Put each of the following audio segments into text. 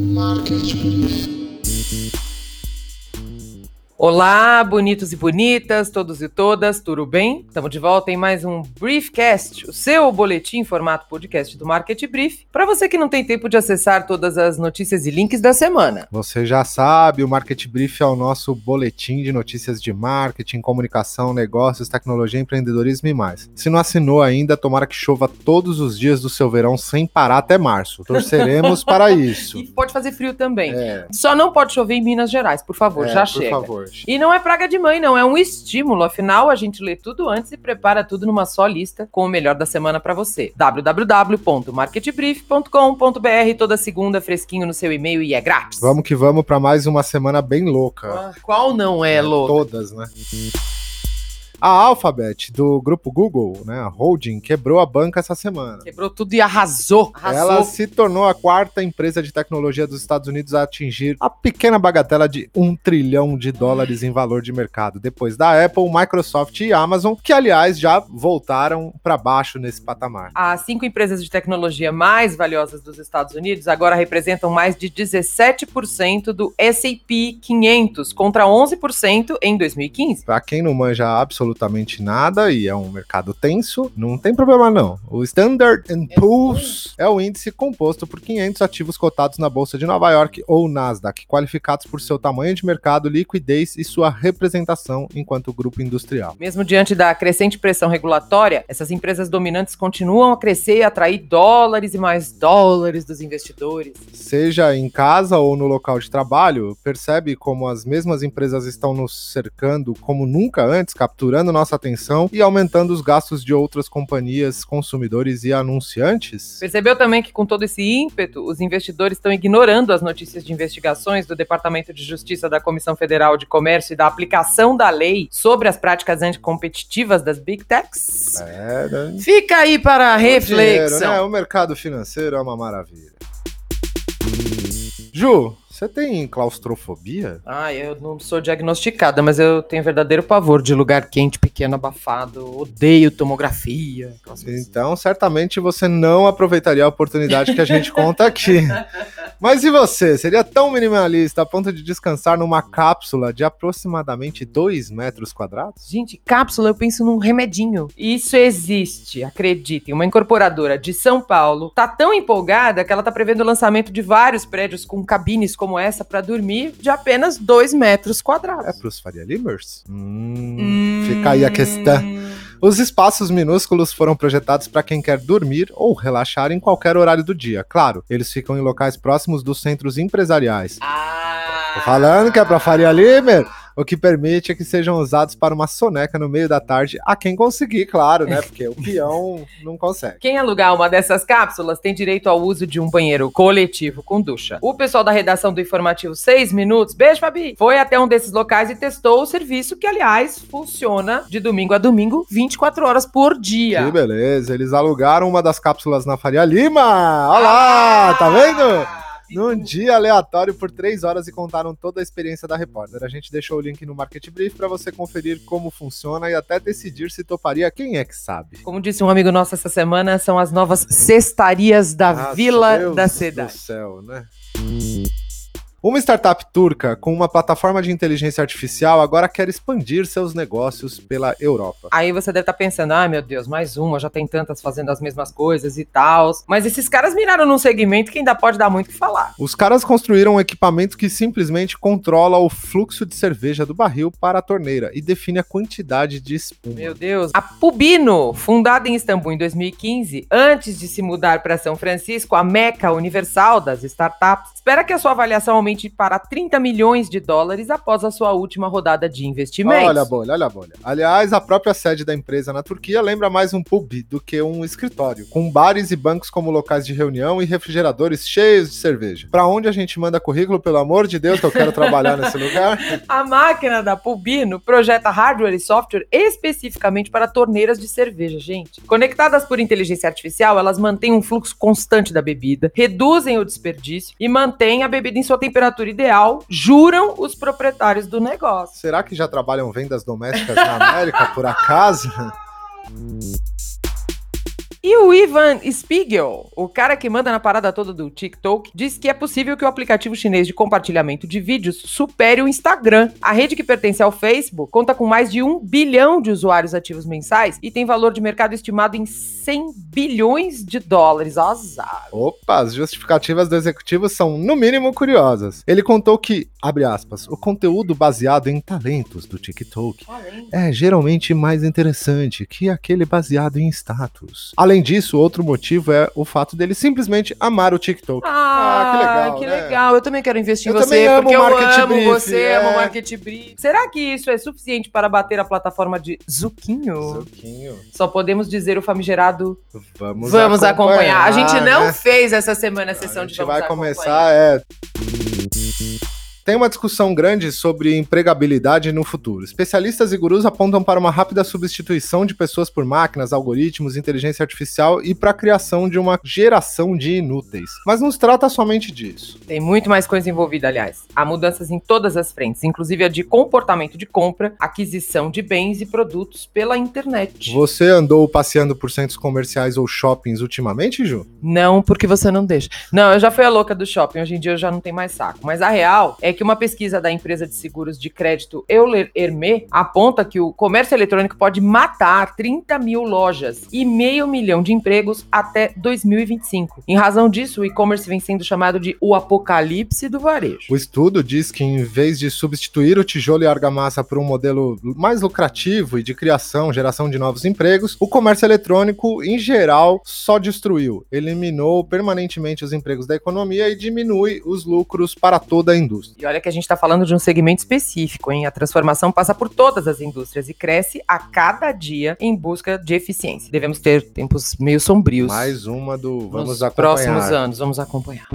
Marketing. Olá, bonitos e bonitas, todos e todas, tudo bem? Estamos de volta em mais um Briefcast, o seu boletim em formato podcast do Market Brief, para você que não tem tempo de acessar todas as notícias e links da semana. Você já sabe, o Market Brief é o nosso boletim de notícias de marketing, comunicação, negócios, tecnologia, empreendedorismo e mais. Se não assinou ainda, tomara que chova todos os dias do seu verão sem parar até março. Torceremos para isso. E pode fazer frio também. É. Só não pode chover em Minas Gerais, por favor, É, já por chega. favor. E não é praga de mãe, não, é um estímulo. Afinal, a gente lê tudo antes e prepara tudo numa só lista com o melhor da semana para você. www.marketbrief.com.br toda segunda fresquinho no seu e-mail e é grátis. Vamos que vamos para mais uma semana bem louca. Ah, Qual não é, louco? Todas, né? A Alphabet, do grupo Google, né, a holding, quebrou a banca essa semana. Quebrou tudo e arrasou. Arrasou. Ela se tornou a quarta empresa de tecnologia dos Estados Unidos a atingir a pequena bagatela de um trilhão de dólares em valor de mercado, depois da Apple, Microsoft e Amazon, que aliás já voltaram para baixo nesse patamar. As cinco empresas de tecnologia mais valiosas dos Estados Unidos agora representam mais de 17% do S&P 500, contra 11% em 2015. Para quem não manja absolutamente nada e é um mercado tenso, não tem problema não. O Standard Poor's é o índice composto por 500 ativos cotados na bolsa de Nova York ou Nasdaq, qualificados por seu tamanho de mercado, liquidez e sua representação enquanto grupo industrial. Mesmo diante da crescente pressão regulatória, essas empresas dominantes continuam a crescer e atrair dólares e mais dólares dos investidores. Seja em casa ou no local de trabalho, percebe como as mesmas empresas estão nos cercando como nunca antes, capturando nossa atenção e aumentando os gastos de outras companhias, consumidores e anunciantes? Percebeu também que com todo esse ímpeto, os investidores estão ignorando as notícias de investigações do Departamento de Justiça da Comissão Federal de Comércio e da aplicação da lei sobre as práticas anticompetitivas das Big Techs? É, né? Fica aí para a O dinheiro, reflexão. né? O mercado financeiro é uma maravilha. Ju, você tem claustrofobia? Ah, eu não sou diagnosticada, mas eu tenho verdadeiro pavor de lugar quente, pequeno, abafado. Odeio tomografia. coisas. Então, certamente você não aproveitaria a oportunidade que a gente conta aqui. Mas e você? Seria tão minimalista a ponto de descansar numa cápsula de aproximadamente 2 metros quadrados? Gente, cápsula, eu penso num remedinho. Isso existe, acreditem. Uma incorporadora de São Paulo tá tão empolgada que ela tá prevendo o lançamento de vários prédios com cabines como essa para dormir de apenas 2 metros quadrados. É pros Faria Limers? Hum, Hum. Fica aí a questão. Os espaços minúsculos foram projetados para quem quer dormir ou relaxar em qualquer horário do dia. Claro, eles ficam em locais próximos dos centros empresariais. Ah. Tô falando que é pra Faria Limer, o que permite que sejam usados para uma soneca no meio da tarde, a quem conseguir, claro, né? Porque o peão não consegue. Quem alugar uma dessas cápsulas tem direito ao uso de um banheiro coletivo com ducha. O pessoal da redação do informativo 6 Minutos, beijo, Fabi, foi até um desses locais e testou o serviço que, aliás, funciona de domingo a domingo, 24 horas por dia. Que beleza, eles alugaram uma das cápsulas na Faria Lima! Olha lá, tá vendo? Num dia aleatório por três horas e contaram toda a experiência da repórter. A gente deixou o link no Market Brief para você conferir como funciona e até decidir se toparia. Quem é que sabe? Como disse um amigo nosso essa semana, são as novas cestarias da Ah, Vila Deus da do Cidade. céu, né? Uma startup turca com uma plataforma de inteligência artificial agora quer expandir seus negócios pela Europa. Aí você deve estar pensando, ai meu Deus, mais uma, já tem tantas fazendo as mesmas coisas e tal. Mas esses caras miraram num segmento que ainda pode dar muito o que falar. Os caras construíram um equipamento que simplesmente controla o fluxo de cerveja do barril para a torneira e define a quantidade de espuma. Meu Deus. A Pubino, fundada em Istambul em 2015, antes de se mudar para São Francisco, a meca universal das startups, espera que a sua avaliação aumente para 30 milhões de dólares após a sua última rodada de investimentos. Olha a bolha, olha a bolha. Aliás, a própria sede da empresa na Turquia lembra mais um pub do que um escritório, com bares e bancos como locais de reunião e refrigeradores cheios de cerveja. Pra onde a gente manda currículo, pelo amor de Deus, que eu quero trabalhar nesse lugar? A máquina da Pubino projeta hardware e software especificamente para torneiras de cerveja, gente. Conectadas por inteligência artificial, elas mantêm um fluxo constante da bebida, reduzem o desperdício e mantêm a bebida em sua temperatura ideal, juram os proprietários do negócio. Será que já trabalham vendas domésticas na América, por acaso? E o Ivan Spiegel, o cara que manda na parada toda do TikTok, diz que é possível que o aplicativo chinês de compartilhamento de vídeos supere o Instagram. A rede que pertence ao Facebook conta com mais de um bilhão de usuários ativos mensais e tem valor de mercado estimado em 100 bilhões de dólares. Azar. Opa, as justificativas do executivo são, no mínimo, curiosas. Ele contou que, abre aspas, o conteúdo baseado em talentos do TikTok é geralmente mais interessante que aquele baseado em status. Além disso, outro motivo é o fato dele simplesmente amar o TikTok. Ah, que legal. Que né? legal. Eu também quero investir Eu em você, também amo porque eu Market amo Brief, você, é. amo Market Brief. Será que isso é suficiente para bater a plataforma de Zuquinho? Zuquinho. Só podemos dizer o famigerado Vamos, Vamos acompanhar. A gente não né? fez essa semana a sessão A de gente Vamos vai Acompanhar. começar, é. Tem uma discussão grande sobre empregabilidade no futuro. Especialistas e gurus apontam para uma rápida substituição de pessoas por máquinas, algoritmos, inteligência artificial e para a criação de uma geração de inúteis. Mas não se trata somente disso. Tem muito mais coisa envolvida, aliás. Há mudanças em todas as frentes, inclusive a de comportamento de compra, aquisição de bens e produtos pela internet. Você andou passeando por centros comerciais ou shoppings ultimamente, Ju? Não, porque você não deixa. Não, eu já fui a louca do shopping, hoje em dia eu já não tenho mais saco. Mas a real é que uma pesquisa da empresa de seguros de crédito Euler Hermé aponta que o comércio eletrônico pode matar 30 mil lojas e meio milhão de empregos até 2025. Em razão disso, o e-commerce vem sendo chamado de o apocalipse do varejo. O estudo diz que, em vez de substituir o tijolo e argamassa por um modelo mais lucrativo e de criação, geração de novos empregos, o comércio eletrônico, em geral, só destruiu, eliminou permanentemente os empregos da economia e diminui os lucros para toda a indústria. E olha que a gente está falando de um segmento específico, hein? A transformação passa por todas as indústrias e cresce a cada dia em busca de eficiência. Devemos ter tempos meio sombrios. Mais uma do Vamos nos acompanhar. próximos anos. Vamos acompanhar.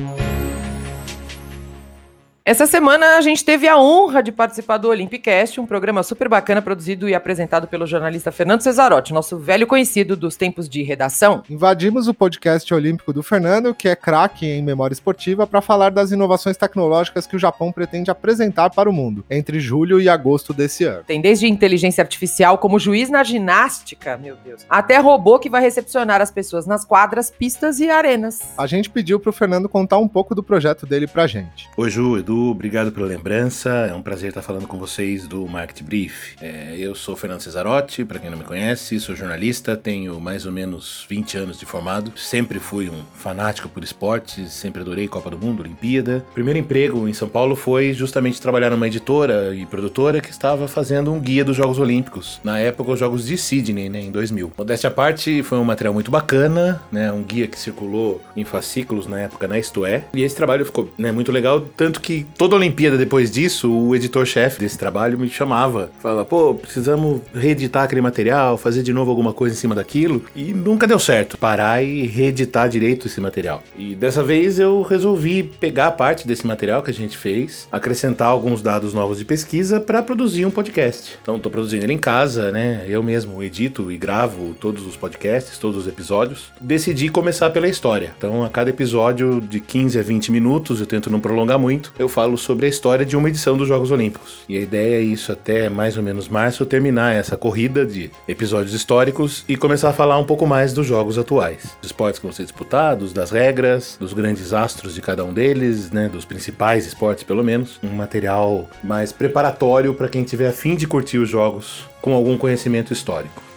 Essa semana a gente teve a honra de participar do Olympicast, um programa super bacana produzido e apresentado pelo jornalista Fernando Cesarotti, nosso velho conhecido dos tempos de redação. Invadimos o podcast olímpico do Fernando, que é craque em memória esportiva, para falar das inovações tecnológicas que o Japão pretende apresentar para o mundo, entre julho e agosto desse ano. Tem desde inteligência artificial como juiz na ginástica, meu Deus, até robô que vai recepcionar as pessoas nas quadras, pistas e arenas. A gente pediu pro Fernando contar um pouco do projeto dele pra gente. Oi, Ju, Edu, obrigado pela lembrança. É um prazer estar falando com vocês do Market Brief. É, eu sou Fernando Cesarotti, para quem não me conhece, sou jornalista, tenho mais ou menos 20 anos de formado. Sempre fui um fanático por esportes, sempre adorei Copa do Mundo, Olimpíada. Primeiro emprego em São Paulo foi justamente trabalhar numa editora e produtora que estava fazendo um guia dos Jogos Olímpicos. Na época, os Jogos de Sydney, né, em 2000. Modéstia à parte, foi um material muito bacana, né, um guia que circulou em fascículos na época na Isto É. E esse trabalho ficou né, muito legal, tanto que toda Olimpíada depois disso, o editor-chefe desse trabalho me chamava. Falava, pô, precisamos reeditar aquele material, fazer de novo alguma coisa em cima daquilo. E nunca deu certo parar e reeditar direito esse material. E dessa vez eu resolvi pegar parte desse material que a gente fez, acrescentar alguns dados novos de pesquisa para produzir um podcast. Então tô produzindo ele em casa, né? Eu mesmo edito e gravo todos os podcasts, todos os episódios. Decidi começar pela história. Então a cada episódio de 15 a 20 minutos, eu tento não prolongar muito, eu falo sobre a história de uma edição dos Jogos Olímpicos. E a ideia é isso até mais ou menos março terminar essa corrida de episódios históricos e começar a falar um pouco mais dos jogos atuais. Dos esportes que vão ser disputados, das regras, dos grandes astros de cada um deles, né, dos principais esportes pelo menos. Um material mais preparatório para quem tiver a fim de curtir os jogos com algum conhecimento histórico.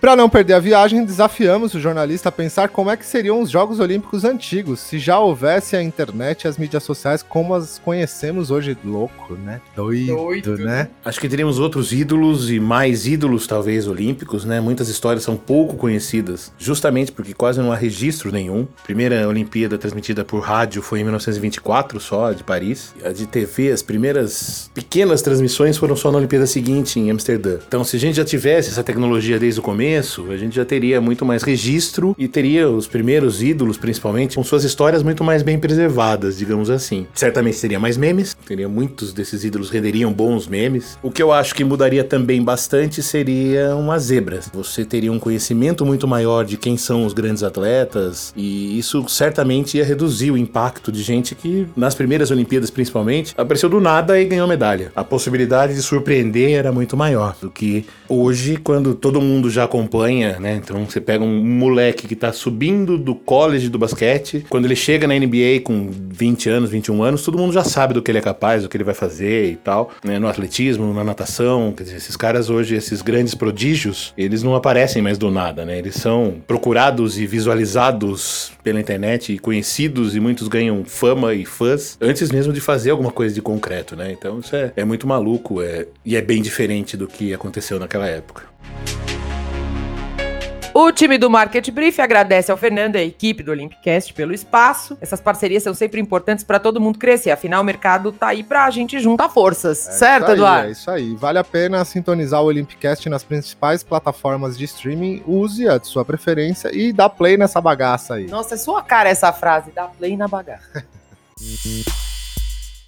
Para não perder a viagem, desafiamos o jornalista a pensar como é que seriam os Jogos Olímpicos antigos, se já houvesse a internet e as mídias sociais como as conhecemos hoje. Louco, né? Doido, Doido, né? Acho que teríamos outros ídolos e mais ídolos, talvez, olímpicos, né? Muitas histórias são pouco conhecidas, justamente porque quase não há registro nenhum. A primeira Olimpíada transmitida por rádio foi em 1924 só, de Paris. A de TV, as primeiras pequenas transmissões foram só na Olimpíada seguinte, em Amsterdã. Então, se a gente já tivesse essa tecnologia desde o começo, a gente já teria muito mais registro e teria os primeiros ídolos, principalmente, com suas histórias muito mais bem preservadas, digamos assim. Certamente teria mais memes, teria muitos desses ídolos renderiam bons memes. O que eu acho que mudaria também bastante seriam as zebras. Você teria um conhecimento muito maior de quem são os grandes atletas e isso certamente ia reduzir o impacto de gente que, nas primeiras Olimpíadas principalmente, apareceu do nada e ganhou medalha. A possibilidade de surpreender era muito maior do que hoje, quando todo mundo já acompanha, né? Então você pega um moleque que tá subindo do college do basquete, quando ele chega na NBA com 20 anos, 21 anos, todo mundo já sabe do que ele é capaz, do que ele vai fazer e tal, né? No atletismo, na natação, quer dizer, esses caras hoje, esses grandes prodígios, eles não aparecem mais do nada, né? Eles são procurados e visualizados pela internet e conhecidos e muitos ganham fama e fãs antes mesmo de fazer alguma coisa de concreto, né? Então isso é, é muito maluco é, e é bem diferente do que aconteceu naquela época. O time do Market Brief agradece ao Fernando e à equipe do Olympicast pelo espaço. Essas parcerias são sempre importantes para todo mundo crescer. Afinal, o mercado tá aí pra gente juntar forças. É certo, aí, Eduardo? É isso aí. Vale a pena sintonizar o Olympicast nas principais plataformas de streaming. Use a de sua preferência e dá play nessa bagaça aí. Nossa, é sua cara essa frase. Dá play na bagaça.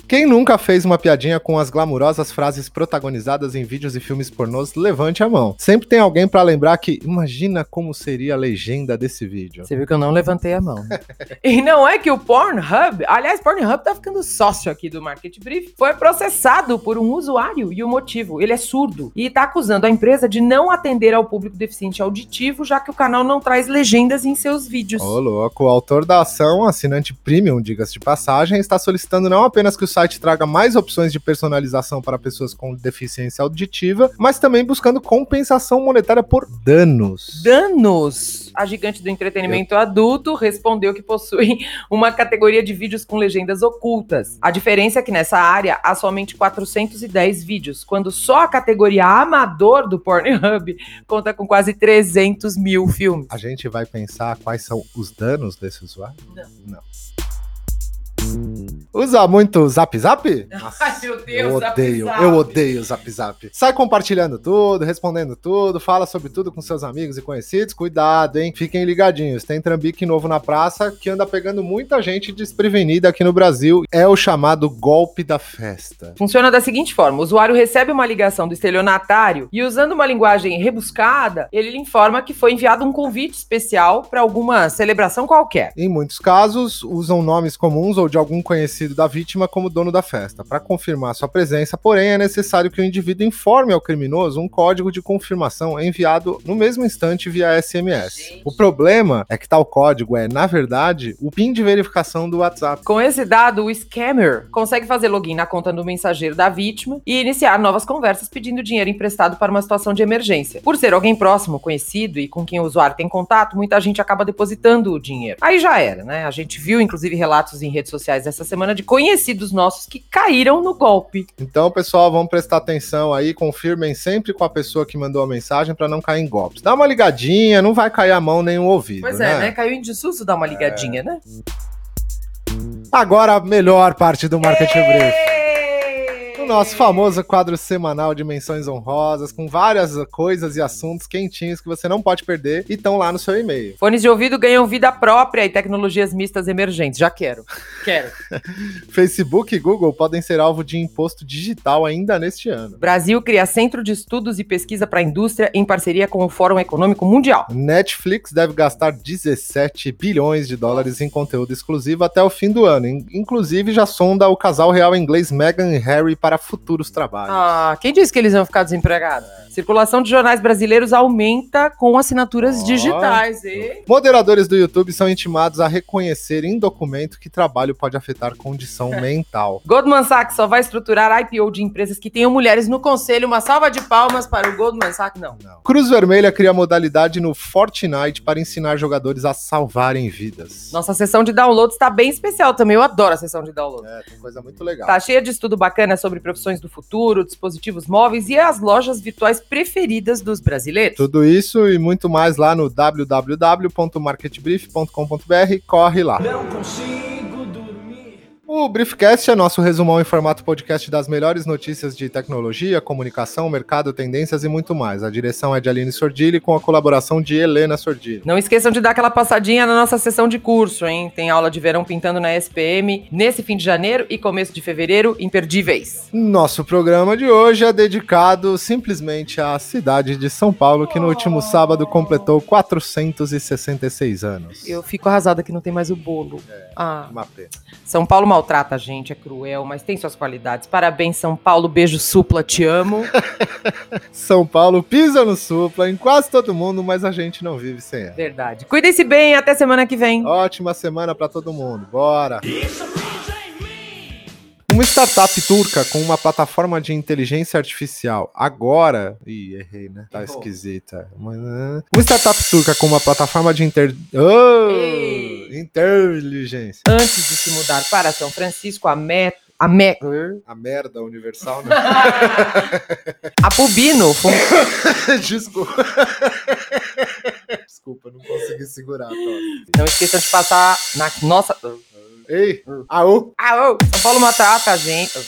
Quem nunca fez uma piadinha com as glamurosas frases protagonizadas em vídeos e filmes pornôs, levante a mão. Sempre tem alguém pra lembrar que imagina como seria a legenda desse vídeo. Você viu que eu não levantei a mão. né? e não é que o Pornhub, aliás, Pornhub tá ficando sócio aqui do Market Brief, foi processado por um usuário e o motivo, ele é surdo e tá acusando a empresa de não atender ao público deficiente auditivo, já que o canal não traz legendas em seus vídeos. Ô, louco, o autor da ação, assinante premium, diga-se de passagem, está solicitando não apenas que o site traga mais opções de personalização para pessoas com deficiência auditiva, mas também buscando compensação monetária por danos. Danos! A gigante do entretenimento adulto respondeu que possui uma categoria de vídeos com legendas ocultas. A diferença é que nessa área há somente 410 vídeos, quando só a categoria amador do Pornhub conta com quase 300 mil filmes. A gente vai pensar quais são os danos desse usuário? Não. Não. Usa muito Zap Zap? Nossa, Ai, meu Deus, eu Zap odeio, Zap. eu odeio o Zap Zap. Sai compartilhando tudo, respondendo tudo, fala sobre tudo com seus amigos e conhecidos. Cuidado, hein? Fiquem ligadinhos. Tem trambique novo na praça que anda pegando muita gente desprevenida aqui no Brasil. É o chamado golpe da festa. Funciona da seguinte forma: o usuário recebe uma ligação do estelionatário e, usando uma linguagem rebuscada, ele lhe informa que foi enviado um convite especial para alguma celebração qualquer. Em muitos casos, usam nomes comuns ou de algum conhecido da vítima como dono da festa. Para confirmar sua presença, porém, é necessário que o indivíduo informe ao criminoso um código de confirmação enviado no mesmo instante via SMS. Gente. O problema é que tal código é, na verdade, o PIN de verificação do WhatsApp. Com esse dado, o scammer consegue fazer login na conta do mensageiro da vítima e iniciar novas conversas pedindo dinheiro emprestado para uma situação de emergência. Por ser alguém próximo, conhecido e com quem o usuário tem contato, muita gente acaba depositando o dinheiro. Aí já era, né? A gente viu, inclusive, relatos em redes sociais essa semana de conhecidos nossos que caíram no golpe. Então, pessoal, vamos prestar atenção aí, confirmem sempre com a pessoa que mandou a mensagem para não cair em golpes. Dá uma ligadinha, não vai cair a mão nem o ouvido, Pois né? é, né? Caiu em desuso, dá uma ligadinha, né? Agora a melhor parte do Market Brief. O nosso famoso quadro semanal de menções honrosas, com várias coisas e assuntos quentinhos que você não pode perder e estão lá no seu e-mail. Fones de ouvido ganham vida própria e tecnologias mistas emergentes. Já quero. Quero. Facebook e Google podem ser alvo de imposto digital ainda neste ano. Brasil cria Centro de Estudos e Pesquisa para a Indústria em parceria com o Fórum Econômico Mundial. Netflix deve gastar 17 bilhões de dólares em conteúdo exclusivo até o fim do ano. In- Inclusive, já sonda o casal real inglês Meghan e Harry para futuros trabalhos. Ah, quem disse que eles iam ficar desempregados? Circulação de jornais brasileiros aumenta com assinaturas Ó. digitais. E... Moderadores do YouTube são intimados a reconhecer em documento que trabalho pode afetar condição mental. Goldman Sachs só vai estruturar IPO de empresas que tenham mulheres no conselho. Uma salva de palmas para o Goldman Sachs. Não. Não. Cruz Vermelha cria modalidade no Fortnite para ensinar jogadores a salvarem vidas. Nossa sessão de downloads está bem especial também. Eu adoro a sessão de download. É, tem coisa muito legal. Tá cheia de estudo bacana sobre profissões do futuro, dispositivos móveis e as lojas virtuais preferidas dos brasileiros. Tudo isso e muito mais lá no www.marketbrief.com.br. Corre lá. Não consigo. O Briefcast é nosso resumão em formato podcast das melhores notícias de tecnologia, comunicação, mercado, tendências e muito mais. A direção é de Aline Sordilli com a colaboração de Helena Sordilli. Não esqueçam de dar aquela passadinha na nossa sessão de curso, hein? Tem aula de verão pintando na SPM nesse fim de janeiro e começo de fevereiro, imperdíveis. Nosso programa de hoje é dedicado simplesmente à cidade de São Paulo, que no último sábado completou 466 anos. Eu fico arrasada que não tem mais o bolo. Ah, Uma pena. São Paulo maltrata maltrata a gente, é cruel, mas tem suas qualidades. Parabéns, São Paulo. Beijo, supla, te amo. São Paulo pisa no supla em quase todo mundo, mas a gente não vive sem ela. Verdade. Cuidem-se bem, até semana que vem. Ótima semana pra todo mundo. Bora! Uma startup turca com uma plataforma de inteligência artificial. Agora. Ih, errei, né? Tá Errou. esquisita. Uma startup turca com uma plataforma de inter... Oh! Inteligência. Antes de se mudar para São Francisco, a Met. A, Me... A merda universal, né? a Pubino fun- Desculpa. Desculpa, não consegui segurar. Não esqueçam de passar na nossa. Ei, aô! Ah, ô, São Paulo maltrata a gente.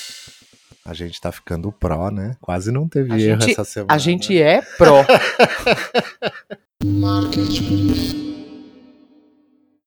A gente tá ficando pró, né? Quase não teve A erro gente- essa semana. A gente é pró.